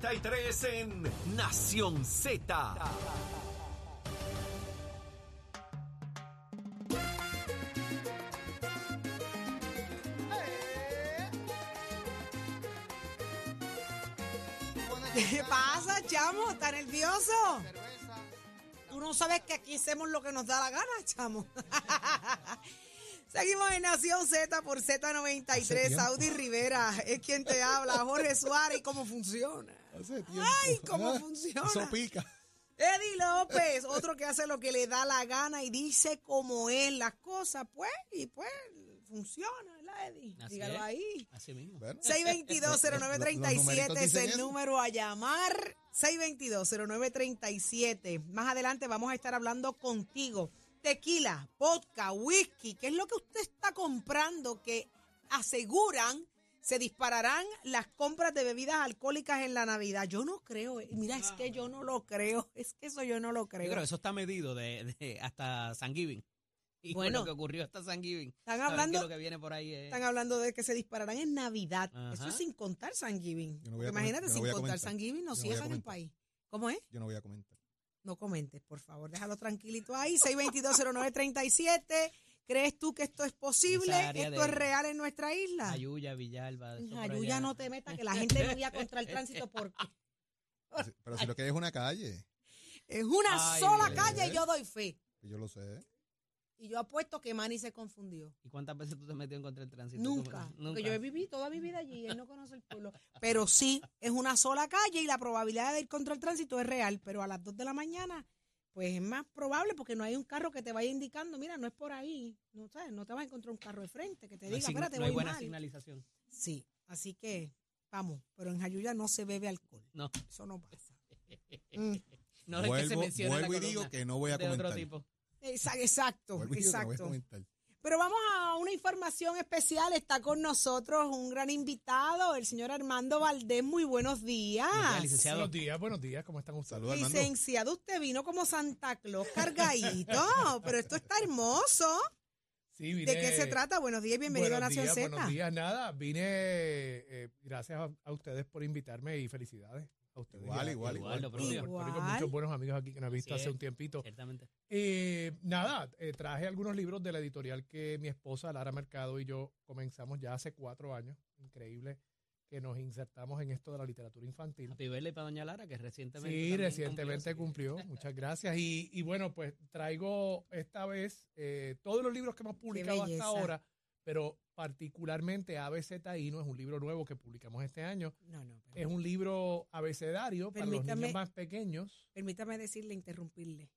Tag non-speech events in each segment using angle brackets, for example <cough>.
Z93 en Nación Z. ¿Qué pasa, chamo? ¿Estás nervioso? Tú no sabes que aquí hacemos lo que nos da la gana, chamo. <laughs> Seguimos en Nación Z por Z93. Saudi Rivera es quien te habla. Jorge Suárez, ¿y cómo funciona? Hace tiempo. Ay, ¿cómo Ah, funciona? Eso pica. Eddie López, otro que hace lo que le da la gana y dice cómo es las cosas, pues, y pues funciona, ¿verdad, Eddie? Así Dígalo es. ahí. Así mismo. Bueno, 622-0937 Los es el número a llamar. 622-0937. Más adelante vamos a estar hablando contigo. Tequila, vodka, whisky, ¿qué es lo que usted está comprando que aseguran se dispararán las compras de bebidas alcohólicas en la Navidad? Yo no creo. eh. Mira, es que yo no lo creo. <laughs> Es que eso yo no lo Yo creo. creo que eso está medido de, de hasta San Giving. <laughs> Y Bueno. lo que ocurrió hasta San Giving. Están que hablando- lo que viene por ahí es... Están hablando de que se dispararán en Navidad. Eso es sin contar San Giving. Yo no Imagínate, yo no sin contar. San Giving, no Yo no cierran el país. ¿Cómo es? Yo no voy a comentar. No comentes, por favor, déjalo tranquilito ahí. 6220937. ¿Crees tú que esto es posible? ¿Esto de- es real en nuestra isla? Ayuya, Villalba. allá. no te metas, que la gente no vaya contra el tránsito porque Pero si- lo que es una calle, es una Ay, sola calle y yo doy fe. yo lo sé. Y yo apuesto que Manny se confundió. ¿Y cuántas veces tú te has metido en contra del tránsito? Nunca, porque yo he vivido toda mi vida allí, él no conoce el pueblo. Pero sí, es una sola calle y la probabilidad de ir contra el tránsito es real, pero a las 2 de la mañana, pues es más probable porque no hay un carro que te vaya indicando, mira, no es por ahí, no sabes, no te vas a encontrar un carro de frente que te No hay, diga, sign- espérate, no hay voy buena mal. señalización. Sí, así que vamos, pero en Jayuya no se bebe alcohol, No. eso no pasa. <laughs> Mm, No es que se vuelvo menciona en la vuelvo y digo que no voy a de otro comentar. tipo. Exa- Exacto, exacto. Pero vamos a una información especial. Está con nosotros un gran invitado, el señor Armando Valdés. Muy buenos días. Buenos días, licenciado. Buenos días, buenos días, ¿cómo están ustedes? Saludos, Armando. Licenciado, usted vino como Santa Claus cargadito, <laughs> pero esto está hermoso. Sí, vine- ¿De qué se trata? Buenos días, bienvenido buenos a Nación días, Z. Buenos días, nada, vine, eh, gracias a, a ustedes por invitarme y felicidades. Igual, igual, igual. Igual. Muchos buenos amigos aquí que no he visto hace un tiempito. Ciertamente. Eh, nada, eh, traje algunos libros de la editorial que mi esposa Lara Mercado y yo comenzamos ya hace cuatro años. Increíble que nos insertamos en esto de la literatura infantil. Happy birthday para Doña Lara, que recientemente. Sí, recientemente cumplió, cumplió. Muchas <laughs> gracias. Y, y bueno, pues traigo esta vez eh, todos los libros que hemos publicado hasta ahora, pero particularmente ABC Taíno es un libro nuevo que publicamos este año. No, no, Es un libro abecedario para los niños más pequeños. permítame decirle, interrumpirle.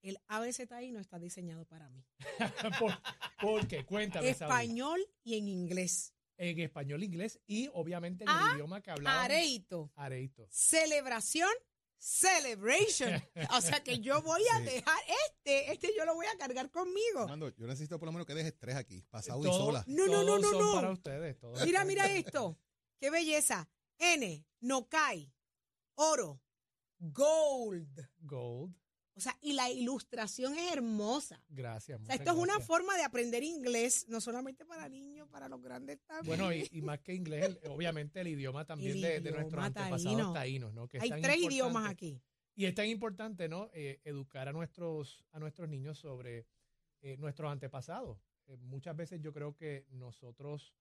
El ABC ahí no está diseñado para mí. <laughs> ¿Por, por qué? Cuéntame. Español y en inglés. En español, inglés y obviamente en el Ah, idioma que hablaba. Areito. Areito. celebración, celebration. <laughs> O sea que yo voy a Sí. dejar este, este yo lo voy a cargar conmigo. Armando, yo necesito por lo menos que dejes tres aquí, pasado y sola. No, no, no, no, son no. para ustedes. todos Mira, mira esto. Qué belleza. N, no cae, oro, gold. Gold. O sea, y la ilustración es hermosa. Gracias. O sea, esto es una forma de aprender inglés, no solamente para niños, para los grandes también. Bueno, y, y <laughs> más que inglés, el- obviamente el idioma también El de, de nuestros antepasados taíno. taínos, ¿no? Que Hay tres idiomas aquí. Y es tan importante, ¿no? Eh, educar a nuestros, a nuestros niños sobre eh, nuestros antepasados. Eh, muchas veces yo creo que nosotros,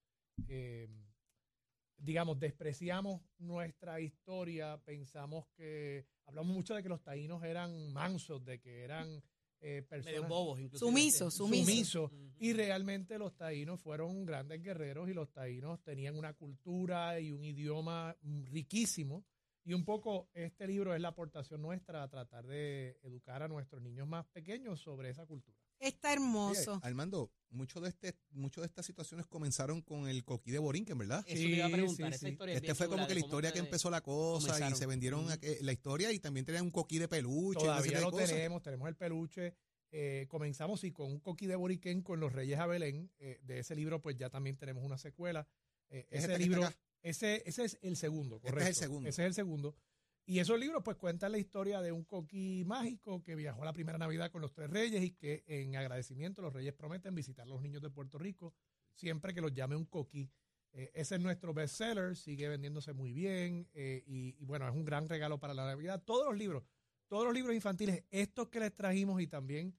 digamos, despreciamos nuestra historia, pensamos que, hablamos mucho de que los taínos eran mansos, de que eran eh, personas Medio bobos, incluso. Sumisos, sumisos. Y realmente los taínos fueron grandes guerreros y los taínos tenían una cultura y un idioma riquísimo. Y un poco este libro es la aportación nuestra a tratar de educar a nuestros niños más pequeños sobre esa cultura. Está Oye, hermoso. Armando, mucho de este, mucho de estas situaciones comenzaron con el coquí de Borinquen, ¿verdad? Eso le iba a Sí, preguntar. sí, esa sí. historia es Este fue como que la historia que empezó la cosa y se vendieron aqu- la historia y también tenían un coquí de peluche. Todavía lo cosas. tenemos, tenemos el peluche. Eh, comenzamos sí, con un coquí de Boriquén con los Reyes a Belén. Eh, de ese libro, pues ya también tenemos una secuela. Eh, ¿Es ese este libro, ese, ese es el segundo, Este es el correcto. segundo. Ese es el segundo. Y esos libros, pues, cuentan la historia de un coquí mágico que viajó a la primera Navidad con los tres reyes y que en agradecimiento los reyes prometen visitar a los niños de Puerto Rico siempre que los llame un coquí. Eh, ese es nuestro bestseller, sigue vendiéndose muy bien eh, y, bueno, es un gran regalo para la Navidad. Todos los libros, todos los libros infantiles, estos que les trajimos y también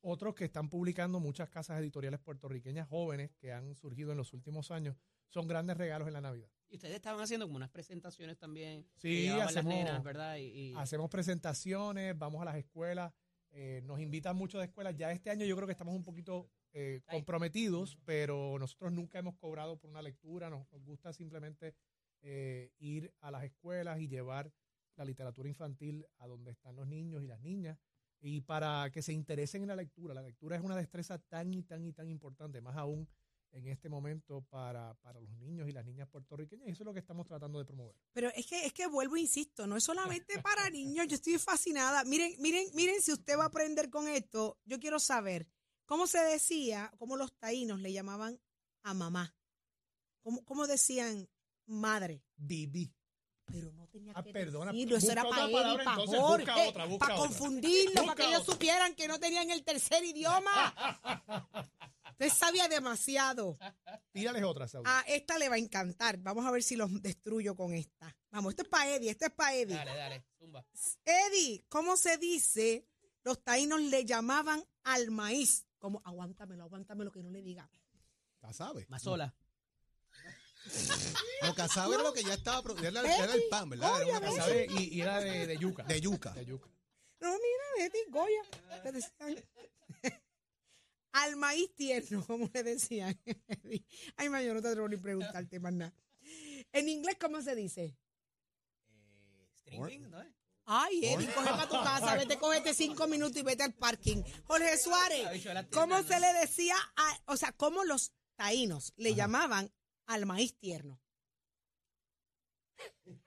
otros que están publicando muchas casas editoriales puertorriqueñas jóvenes que han surgido en los últimos años, son grandes regalos en la Navidad. Y ustedes estaban haciendo como unas presentaciones también. Sí, llevaban las hacemos- nenas, ¿verdad? Y, y- Hacemos presentaciones, vamos a las escuelas, eh, nos invitan mucho de escuelas. Ya este año yo creo que estamos un poquito eh, comprometidos, pero nosotros nunca hemos cobrado por una lectura, nos, nos gusta simplemente eh, ir a las escuelas y llevar la literatura infantil a donde están los niños y las niñas y para que se interesen en la lectura. La lectura es una destreza tan y tan y tan importante, más aún en este momento para, para los niños y las niñas puertorriqueñas y eso es lo que estamos tratando de promover. Pero es que, es que vuelvo, e insisto, no es solamente <laughs> para niños, yo estoy fascinada. Miren, miren, miren, si usted va a aprender con esto, yo quiero saber cómo se decía, cómo los taínos le llamaban a mamá. ¿Cómo, cómo decían madre? Viví. Pero no tenía Ah, que perdona, decirlo, eso era para él y para entonces, Jorge, otra, para otra. confundirlo, para que ellos supieran que no tenían el tercer idioma. <laughs> Usted sabía demasiado. Tírales otra, Saúl. A esta le va a encantar. Vamos a ver si los destruyo con esta. Vamos, esto es para Eddie, esto es para Eddie. Dale, dale, zumba. Eddie, ¿cómo se dice? Los taínos le llamaban al maíz. Como, aguántamelo, aguántamelo que no le diga. Casabe. Mazola. No, casabe era lo que ya estaba. Era, era el pan, ¿verdad? Era. Y, y era de, de yuca. de yuca. De yuca. No, mira, Eddie, Goya. Le decían. al maíz tierno, como le decían. Eddie. Ay, ma, yo no te atrevo ni preguntarte más nada. En inglés, ¿cómo se dice? Eh, string, ¿no? Ay, Eddie, coge para tu casa, <laughs> vete, cógete cinco minutos y vete al parking. Jorge Suárez, ¿cómo se le decía, a- o sea, cómo los taínos le llamaban al maíz tierno?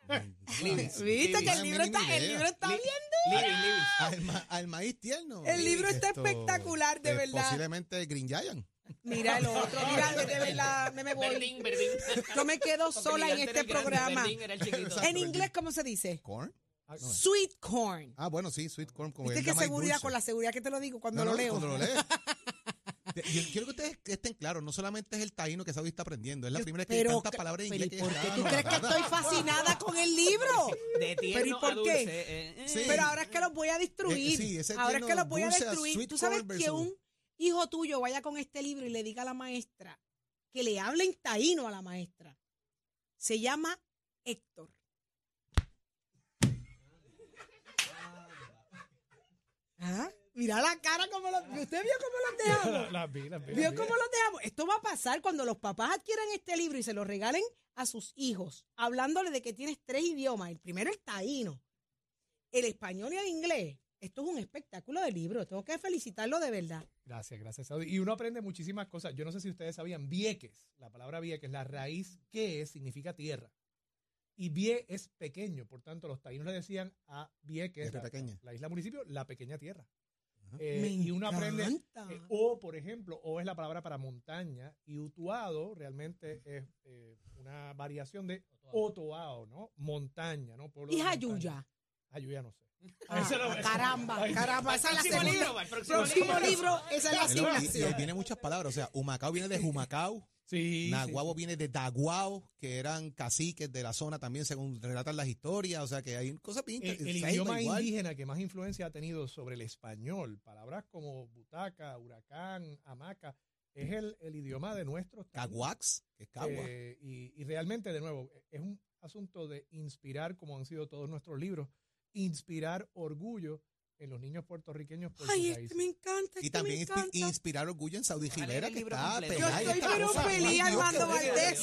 <laughs> ¿Viste que el libro está, idea. el libro está Li- bien? Libis. Al, ma- al maíz tierno. El libro está Esto, espectacular, de eh, verdad. Posiblemente Green Giant. Mira el otro, mira, <laughs> de verdad, me, me voy. Yo me quedo Porque sola en este grande, programa. En inglés, ¿cómo se dice? Corn. Sweet corn. Ah, bueno, sí, sweet corn. Como ¿Viste el seguridad? Con la seguridad que te lo digo cuando No, lo no, leo. Cuando lo lees. <laughs> Yo quiero que ustedes estén claros, no solamente es el taíno que Saudi está aprendiendo, es la primera vez que tantas palabras en inglés ¿y que ¿por qué tú crees que estoy fascinada con el libro? <laughs> De ¿Pero y por qué? eh, eh. Pero ahora es que los voy a destruir. Eh, ahora es que los voy a destruir. Tú sabes que un hijo tuyo vaya con este libro y le diga a la maestra que le hable en taíno a la maestra. Se llama Héctor. ¿Ah? Mira la cara como los... ¿Usted vio cómo los <laughs> dejamos? Las vi, las vi, ¿Vio vi. cómo los dejamos? Esto va a pasar cuando los papás adquieran este libro y se lo regalen a sus hijos, hablándole de que tienes tres idiomas. El primero el taíno, el español y el inglés. Esto es un espectáculo de libro. Tengo que felicitarlo de verdad. Gracias, gracias, Saudi. Y uno aprende muchísimas cosas. Yo no sé si ustedes sabían, Vieques, la palabra Vieques, la raíz que es significa tierra. Y Vie es pequeño, por tanto, los taínos le decían a Vieques, la, pequeña. la isla municipio, la pequeña tierra. Eh, Me y uno aprende, eh, o por ejemplo, o es la palabra para montaña, y Utuado realmente es eh, una variación de Otoao, ¿no? Montaña, ¿no? Pueblo Y. Jayuya. Jayuya no sé. Ah, caramba, caramba. Esa es la Próximo segunda. libro, el próximo Próximo libro. libro, esa es la Hello, y- Y, asignación. muchas palabras. O sea, Humacao viene de Humacao. Sí. Naguabo sí, sí. viene de Daguao, que eran caciques de la zona también, según relatan las historias. O sea, que hay cosas bien El, idioma igual. indígena que más influencia ha tenido sobre el español, palabras como butaca, huracán, hamaca, es el, el idioma de nuestros. Caguax, que es Cagua. Eh, y, y realmente, de nuevo, es un asunto de inspirar, como han sido todos nuestros libros, inspirar orgullo en los niños puertorriqueños por Ay, este raíces. me encanta. y también me encanta. inspirar orgullo en Saudi Gilera, el que está. Yo pegada y estoy pero feliz, Armando. Valdés.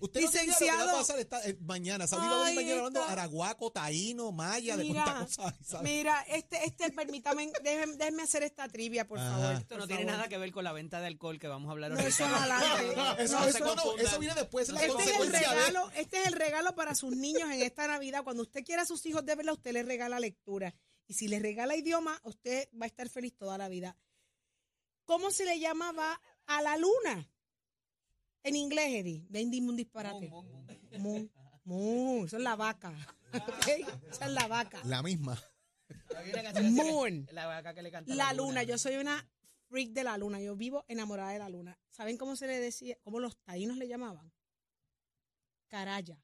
Usted no tiene idea lo que va a Licenciado. pasar esta- eh, mañana. Saudi va a venir mañana hablando araguaco, taíno, maya, de Mira, cuántas cosas. Mira, este, este, permítame, déjenme, déjenme hacer esta trivia, por Ajá. favor. Esto no por tiene favor. nada que ver con la venta de alcohol que vamos a hablar No, ahorita. eso es adelante. Eso, No, eso- eso- no, no, eso viene después, la Este es, el de- regalo, este es el regalo para sus niños en esta Navidad. Cuando usted quiera a sus hijos de verla, usted les regala lectura. Y si les regala idioma, usted va a estar feliz toda la vida. ¿Cómo se le llamaba a la luna? En inglés, Eddie. Ven, dime un disparate. Mum, mum. Mu, mu, eso es la vaca. <laughs> ¿ok? Esa es la vaca. La misma. Le- Moon. La vaca que le canta a La luna, yo soy una freak de la luna, yo vivo enamorada de la luna. ¿Saben cómo se le decía, cómo los taínos le llamaban? Caraya.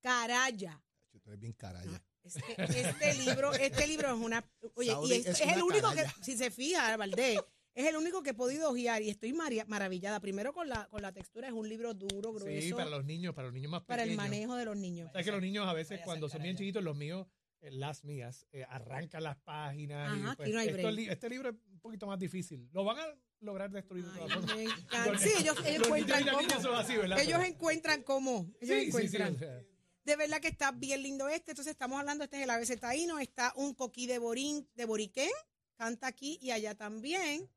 Caraya. Tú eres bien caralla. Este, este libro, este libro es una. Oye, Saudi y es, es es el único canalla. que, si se fija, Valdés, es el único que he podido ojear y estoy maria- maravillada. Primero con la, con la textura, es un libro duro, grueso, Sí, para para, los niños, para los niños más el pequeños. manejo de los niños. Sabes que los niños a veces cuando son bien chiquitos, los míos, eh, las mías, eh, arrancan las páginas. y, pues, no hay esto este libro es un poquito más difícil. Lo van a lograr destruir. de Ay, <laughs> Sí, ellos, encuentran cómo. Ellos encuentran cómo. Ellos Sí, sí, sí, o sea, De verdad que está bien lindo este. Entonces estamos hablando, este es el ABC Taíno, está un coquí de Borín, de Boriquén, canta aquí y allá también.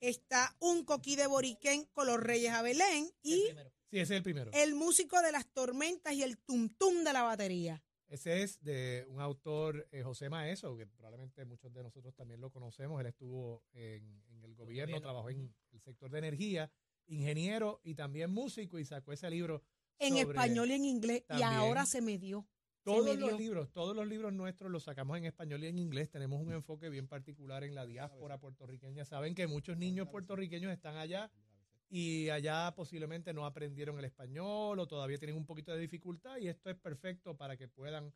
Está un coquí de Boriquén con los Reyes a Belén y sí, ese es el primero. el músico de las tormentas y el tum tum de la batería. Ese es de un autor, eh, José Maeso, que probablemente muchos de nosotros también lo conocemos. Él estuvo en, en el gobierno, trabajó en el sector de energía, ingeniero y también músico y sacó ese libro. En sobre español y en inglés. también. Y ahora se me dio. Todos me los libros, todos los libros nuestros los sacamos en español y en inglés. Tenemos un enfoque bien particular en la diáspora puertorriqueña. Saben que muchos niños puertorriqueños están allá y allá posiblemente no aprendieron el español o todavía tienen un poquito de dificultad y esto es perfecto para que puedan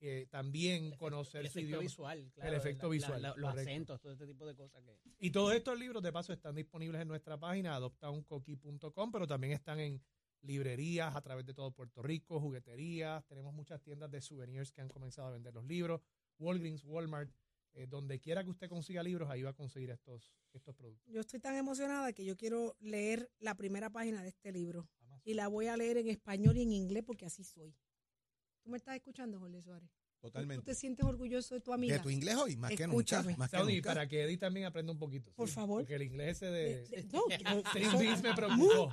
eh, también conocer el su efecto idioma. visual, claro, efecto la- visual, la- los acentos, todo este tipo de cosas que Y todos estos libros, de paso, están disponibles en nuestra página, adoptauncoqui.com, pero también están en librerías a través de todo Puerto Rico, jugueterías. Tenemos muchas tiendas de souvenirs que han comenzado a vender los libros. Walgreens, Walmart, eh, donde quiera que usted consiga libros, ahí va a conseguir estos, estos productos. Yo estoy tan emocionada que yo quiero leer la primera página de este libro. Amazon. Y la voy a leer en español y en inglés porque así soy. ¿Tú me estás escuchando, Jorge Suárez? ¿Tú Totalmente. te sientes orgulloso de tu amiga? De tu inglés hoy, más que nunca. Escúchame. Más que Saudi, nunca. para que Eddie también aprenda un poquito. Por sí, favor. Porque el inglés ese de... De- de- no, <laughs> yo- me preocupó.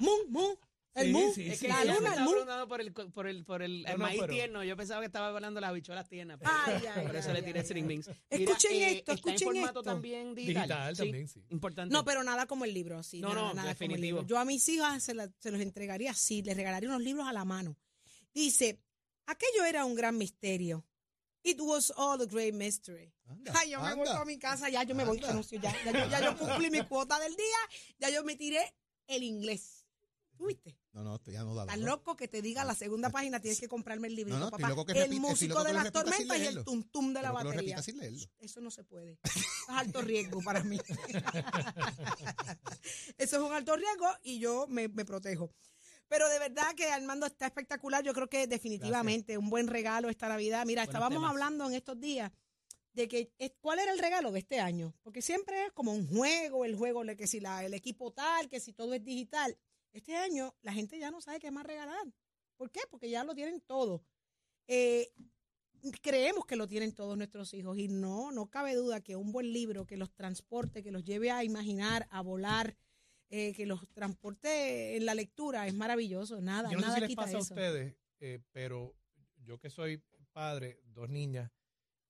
Mu, mu. El Sí, mu. sí, Es sí, que la luna, el preguntando por el, por el, por el, No, el no, maíz pero- tierno. Yo pensaba que estaba hablando de las habichuelas tiernas. Ay, ay, por eso ay, le tiré string beans. Escuchen esto, está escuchen en formato esto. también digital. Digital Sí, también, sí. Importante. No, pero nada como el libro, sí. No, nada, no, nada como el definitivo. libro. Yo a mis hijas se, la- se los entregaría así, les regalaría unos libros a la mano. Dice, aquello era un gran misterio. It was all a great mystery. Anda, Ay, yo me voy anda. a mi casa, ya yo me voy, Anda. renuncio, ya, ya, yo, ya yo cumplí mi cuota del día, ya yo me tiré el inglés. ¿Tú viste? No, no, estoy anodado. Estás loco que te diga la segunda página, tienes que comprarme el librito, No, no, papá. el músico de las tormentas y el leerlo. tum tum de la batería. sin. Eso no se puede. Eso es alto riesgo para mí. <laughs> Eso es un alto riesgo y yo me, me protejo. Pero de verdad que Armando está espectacular. Yo creo que definitivamente un buen regalo esta Navidad. Mira, Buenos estábamos temas. hablando en estos días de que es- cuál era el regalo de este año. Porque siempre es como un juego, el juego, de que si la, el equipo tal, que si todo es digital. Este año la gente ya no sabe qué más regalar. ¿Por qué? Porque ya lo tienen todo. Eh, creemos que lo tienen todos nuestros hijos y no, no cabe duda que un buen libro que los transporte, que los lleve a imaginar, a volar, eh, que los transporte en la lectura es maravilloso. Nada, Yo no sé nada si les quita pasa a eso. ustedes, eh, pero yo que soy padre, dos niñas,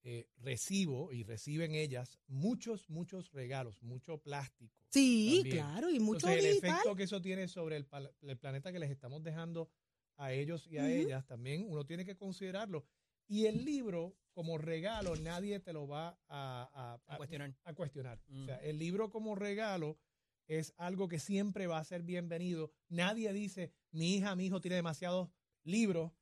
eh, recibo y reciben ellas muchos, muchos regalos, mucho plástico. Sí, también. claro, y mucho Entonces, el digital. efecto que eso tiene sobre el, el planeta que les estamos dejando a ellos y a Ujú. ellas, también uno tiene que considerarlo. Y el libro, como regalo, nadie te lo va a, a- A cuestionar. a cuestionar. O Mm. sea, el libro como regalo es algo que siempre va a ser bienvenido. Nadie dice, mi hija, mi hijo tiene demasiados libros.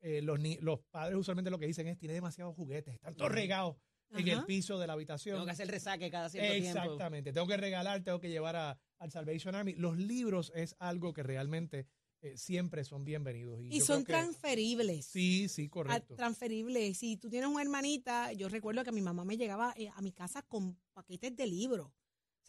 Eh, los, los padres usualmente lo que dicen es, tiene demasiados juguetes, están todos regados en el piso de la habitación. Tengo que hacer resaque cada cierto tiempo. Exactamente. Tengo que regalar, tengo que llevar a, al Salvation Army. Los libros es algo que realmente eh, siempre son bienvenidos. Y, son que- transferibles. Sí, sí, a- correcto. transferibles. Si tú tienes una hermanita, yo recuerdo que mi mamá me llegaba eh, a mi casa con paquetes de libros.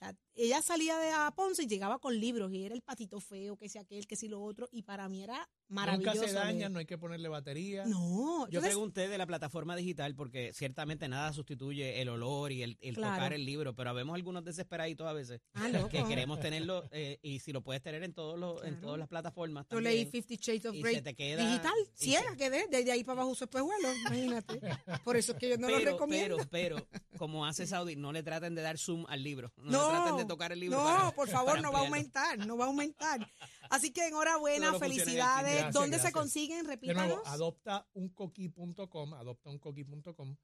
O sea, ella salía de a Ponce y llegaba con libros y era el patito feo, que sea aquel, que si lo otro, y para mí era maravilloso. Nunca se dañan, leer. no hay que ponerle batería. No, Yo entonces, pregunté de la plataforma digital porque ciertamente nada sustituye el olor y el, el Claro. tocar el libro, pero vemos algunos desesperaditos a veces ah, loco. que queremos tenerlo eh, y si lo puedes tener en todos los en todas las plataformas Yo también. leí Fifty Shades of y Grey se te queda digital, ciega se- quedé, desde ahí para abajo su espejuelo, imagínate. <laughs> Por eso es que yo no lo pero, recomiendo. pero, pero, como hace Saudi, no le traten de dar zoom al libro. No, No, le traten de tocar el libro. No, para- por favor, no va a aumentar, no va a aumentar. Así que enhorabuena, felicidades. Gracias, ¿Dónde se consiguen? De Repítanos. nuevo, adoptauncoqui.com, adoptauncoqui.com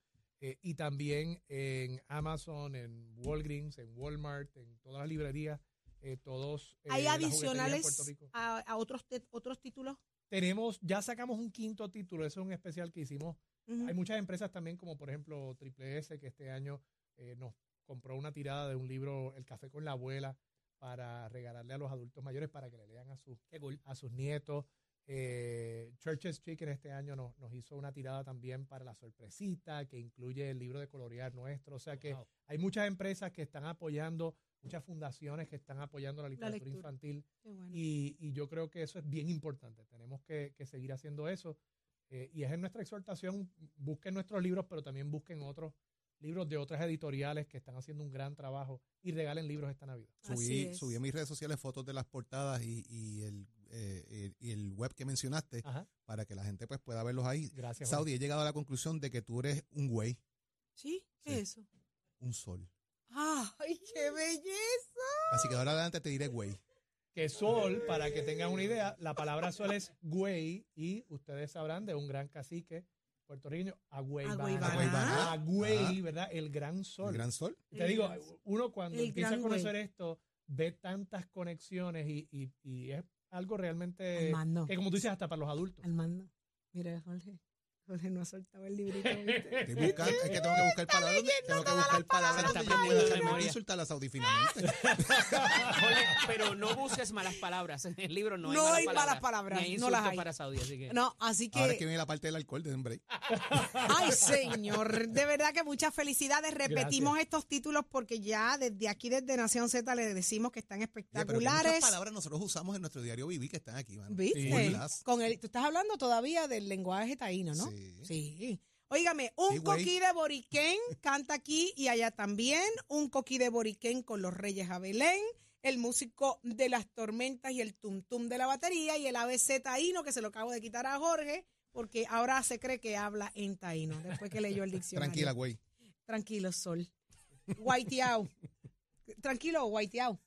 eh, y también en Amazon, en Walgreens, en Walmart, en todas las librerías eh, todos. eh, ¿Hay adicionales a, a otros, te- otros títulos? Tenemos, ya sacamos un quinto título, eso es un especial que hicimos. Ujú. Hay muchas empresas también, como por ejemplo Triple S, que este año eh, nos compró una tirada de un libro, El Café con la Abuela, para regalarle a los adultos mayores para que le lean a sus, cool. a sus nietos. Eh, Churches Chicken este año nos, nos hizo una tirada también para la sorpresita, que incluye el libro de colorear nuestro. O sea que Wow. hay muchas empresas que están apoyando, muchas fundaciones que están apoyando la literatura lectura. infantil. Bueno. Y, y yo creo que eso es bien importante. Tenemos que, que seguir haciendo eso. Eh, y es en nuestra exhortación, busquen nuestros libros, pero también busquen otros libros de otras editoriales que están haciendo un gran trabajo y regalen libros esta Navidad. Subí, es. subí a mis redes sociales fotos de las portadas y, y el, eh, el- y el web que mencionaste Ajá. para que la gente pues pueda verlos ahí. Gracias. Saudi, he llegado a la conclusión de que tú eres un güey, ¿Sí? ¿Qué Sí. es eso? un sol. ¡Ay, qué belleza! Así que ahora adelante te diré güey. Que sol, para que tengan una idea, la palabra sol es güey y ustedes sabrán de un gran cacique puertorriqueño, Agüey Agüeybaná. Agüey, ¿verdad? El gran sol. El gran sol. Te El digo, uno cuando el empieza a conocer güey. esto, ve tantas conexiones y, y- y es algo realmente Armando. que como tú dices, hasta para los adultos. Armando, mira, Jorge. Jorge no ha soltado el librito. Estoy buscando, es que tengo que buscar palabras. Tengo que buscar palabras donde yo pueda insultar a Saudi finalmente. <laughs> Jorge, pero no busques malas palabras. En el libro no hay No malas hay palabras. malas palabras, Ni hay no las hay. para Saudi, así que. No, así Ahora es que que, viene la parte del alcohol de break. <laughs> ay señor, de verdad que muchas felicidades. Repetimos Gracias. estos títulos porque ya desde aquí, desde Nación Z, le decimos que están que espectaculares. muchas palabras nosotros usamos en nuestro diario vivir que están aquí, mano. ¿Viste? Las. Con el, tú estás hablando todavía del lenguaje taíno, ¿no? Sí. Sí. Óigame, un Sí, coquí de Boriquén canta aquí y allá también. Un coquí de Boriquén con los Reyes a Belén. El músico de las tormentas y el tum tum de la batería. Y el ABC taíno que se lo acabo de quitar a Jorge porque ahora se cree que habla en taíno después que leyó el <laughs> diccionario. Tranquila, güey. Tranquilo, Sol. Guaiteao. Tranquilo, guaiteao.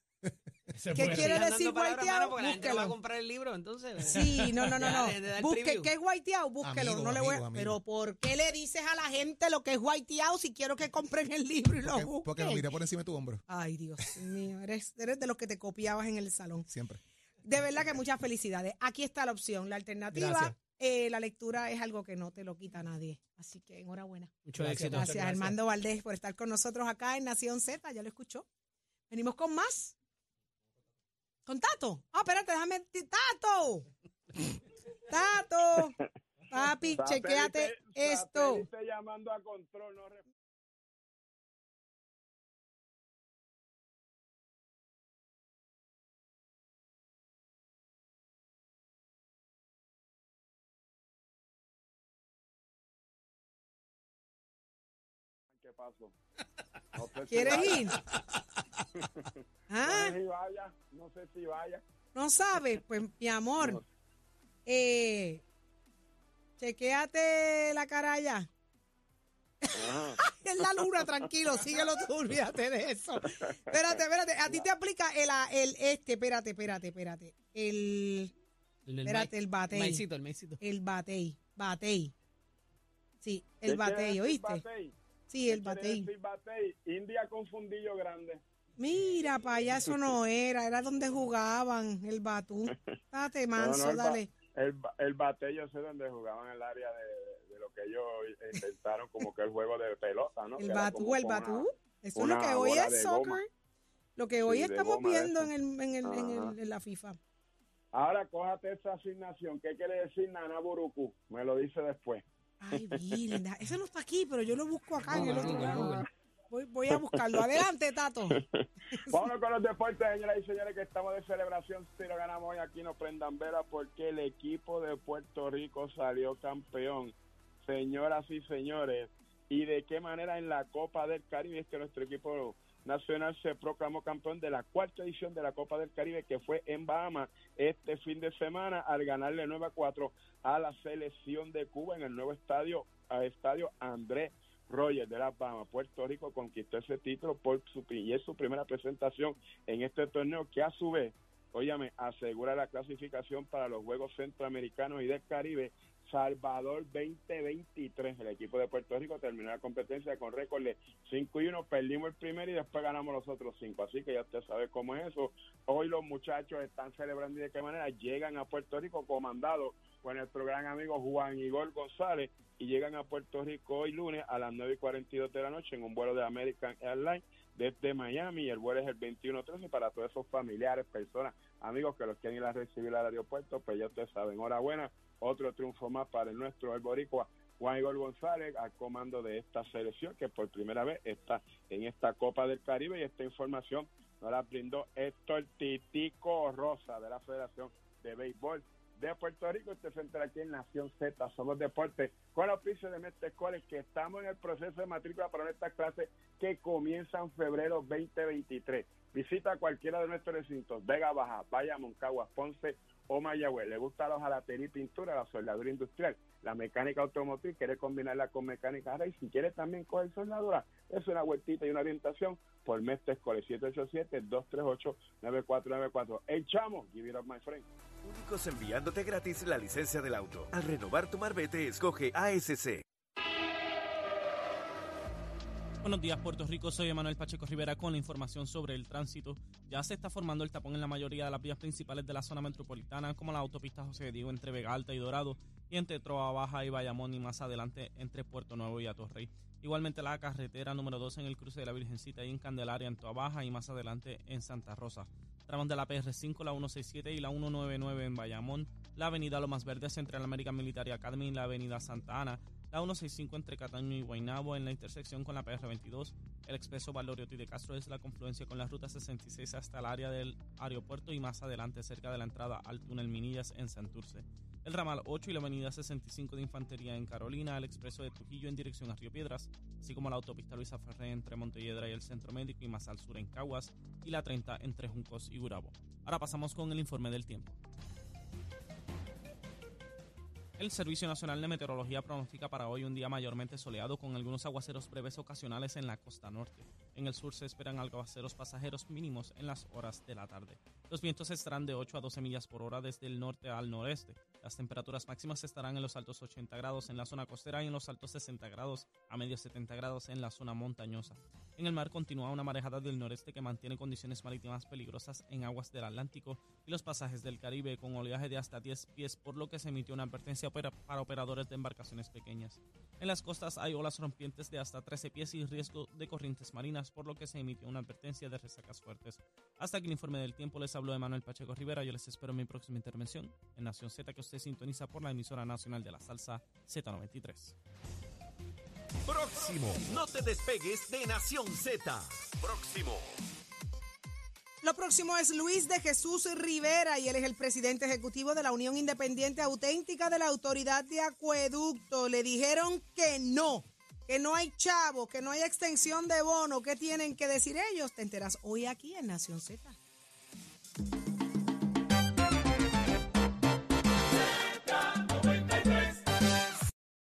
Se ¿Qué puede. quiere decir guaiteado? porque la gente no va a Búsquelo. comprar el libro, entonces. Sí, no, no, no, Ya, no. de- de dar Busque. ¿qué es guaiteado? Búsquelo. Amigo, no le voy a- amigo, amigo. Pero ¿por qué le dices a la gente lo que es guaiteado si quiero que compren el libro y lo Porque, busquen? porque lo miré por encima de tu hombro. Ay, Dios mío, eres, eres de los que te copiabas en el salón. Siempre. De verdad que muchas felicidades. Aquí está la opción, la alternativa. Gracias. eh, la lectura es algo que no te lo quita nadie. Así que enhorabuena. Mucho Gracias, éxito. muchas Gracias, Armando Valdés, por estar con nosotros acá en Nación Z. Ya lo escuchó. Venimos con más. Con Tato. Ah, espérate, déjame. ¡Tato! <laughs> ¡Tato! Papi, chequéate esto. Satélite llamando a control, no re- ¿Qué pasó? No sé ¿Quieres ir? <laughs> No ¿Ah? sé si vaya, no sé si vaya. ¿No sabes? Pues, mi amor, No. eh, chequéate la cara allá. <laughs> Es la luna, tranquilo, síguelo tú, olvídate de eso. Espérate, espérate, a ti te aplica el, el este, espérate, espérate, espérate. El, El, el espérate, el batey. maicito, el maicito. El batey, batey. Sí, ¿Qué el batey, ¿oíste? batey? Sí, el ¿Qué quiere batey. decir batey? India confundillo grande. Mira, eso no <laughs> era, era donde jugaban el batú. Date manso, No, no, el ba- dale. El, ba- el batey yo sé dónde jugaban el área de, de- lo que ellos inventaron como que el juego de pelota, ¿no? El Que batú, el con una- batú. Eso es lo que hoy es soccer. goma. Lo que hoy Sí, estamos goma viendo en, el, en, el, en, el- en la FIFA. Ahora cójate esa asignación. ¿Qué quiere decir Nana Buruku? Me lo dice después. Ay, deja- ese no está aquí, pero yo lo busco acá en el otro lado. Voy, voy a buscarlo. Adelante, Tato. <laughs> Vámonos con los deportes, señoras y señores, que estamos de celebración. Si lo ganamos hoy aquí, no prendan vera porque el equipo de Puerto Rico salió campeón. Señoras y señores, ¿y de qué manera en la Copa del Caribe es que nuestro equipo nacional se proclamó campeón de la cuarta edición de la Copa del Caribe que fue en Bahamas este fin de semana al ganarle 9 a 4 a la selección de Cuba en el nuevo estadio, a estadio Andrés Rogers de las Bahamas. Puerto Rico conquistó ese título por su, y es su primera presentación en este torneo que a su vez, óyame, asegura la clasificación para los Juegos Centroamericanos y del Caribe Salvador 2023. El equipo de Puerto Rico terminó la competencia con récord de 5 y 1. Perdimos el primero y después ganamos los otros 5. Así que ya usted sabe cómo es eso. Hoy los muchachos están celebrando y de qué manera llegan a Puerto Rico comandados por nuestro gran amigo Juan Igor González y llegan a Puerto Rico hoy lunes a las 9 y 42 de la noche en un vuelo de American Airlines desde Miami el vuelo es el 21-13 para todos esos familiares, personas, amigos que los quieren ir a recibir al aeropuerto, pues ya ustedes saben, enhorabuena, otro triunfo más para nuestro, el boricua Juan Igor González al comando de esta selección que por primera vez está en esta Copa del Caribe y esta información nos la brindó Héctor Titico Rosa de la Federación de Béisbol de Puerto Rico. Este centro aquí en Nación Z, Somos Deportes, con la oficio de Mestre College, que estamos en el proceso de matrícula para estas clases que comienzan en febrero 2023. Visita cualquiera de nuestros recintos, Vega Baja, Vaya Moncagua, Ponce o Mayagüez. Le gusta la jalatería y pintura, la soldadura industrial, la mecánica automotriz, quiere combinarla con mecánica y si quiere también coger soldadura, es una vueltita y una orientación por Mestre College 787-238-9494. El chamo, give it up my friend. Únicos enviándote gratis la licencia del auto. Al renovar tu marbete, escoge ASC. Buenos días, Puerto Rico. Soy Emanuel Pacheco Rivera con la información sobre el tránsito. Ya se está formando el tapón en la mayoría de las vías principales de la zona metropolitana, como la autopista José Diego entre Vega Alta y Dorado, y entre Troa Baja y Bayamón, y más adelante entre Puerto Nuevo y Atorrey. Igualmente la carretera número 2 en el cruce de la Virgencita y en Candelaria, en Toa Baja, y más adelante en Santa Rosa. Tramos de la PR5, la 167 y la 199 en Bayamón, la avenida Lomas Verdes entre la American Military Academy y la avenida Santa Ana, la 165 entre Cataño y Guaynabo en la intersección con la PR22, el expreso Valoriotti de Castro es la confluencia con la ruta 66 hasta el área del aeropuerto y más adelante cerca de la entrada al túnel Minillas en Santurce. El ramal 8 y la avenida 65 de Infantería en Carolina, el expreso de Trujillo en dirección a Río Piedras, así como la autopista Luisa Ferré entre Montelledra y el Centro Médico y más al sur en Caguas, y la 30 entre Juncos y Gurabo. Ahora pasamos con el informe del tiempo. El Servicio Nacional de Meteorología pronostica para hoy un día mayormente soleado con algunos aguaceros breves ocasionales en la costa norte. En el sur se esperan aguaceros pasajeros mínimos en las horas de la tarde. Los vientos estarán de 8 a 12 millas por hora desde el norte al noreste. Las temperaturas máximas estarán en los altos 80 grados en la zona costera y en los altos 60 grados a medios 70 grados en la zona montañosa. En el mar continúa una marejada del noreste que mantiene condiciones marítimas peligrosas en aguas del Atlántico y los pasajes del Caribe con oleaje de hasta 10 pies, por lo que se emitió una advertencia para operadores de embarcaciones pequeñas. En las costas hay olas rompientes de hasta 13 pies y riesgo de corrientes marinas, por lo que se emitió una advertencia de resacas fuertes. Hasta aquí el informe del tiempo les habló Manuel Pacheco Rivera. Yo les espero en mi próxima intervención en Nación Z que usted sintoniza por la emisora nacional de la salsa Z93. Próximo. No te despegues de Nación Z. Próximo. Lo próximo es Luis de Jesús Rivera y él es el presidente ejecutivo de la Unión Independiente Auténtica de la Autoridad de Acueducto. Le dijeron que no, que no hay chavo, que no hay extensión de bono. ¿Qué tienen que decir ellos? Te enteras hoy aquí en Nación Z.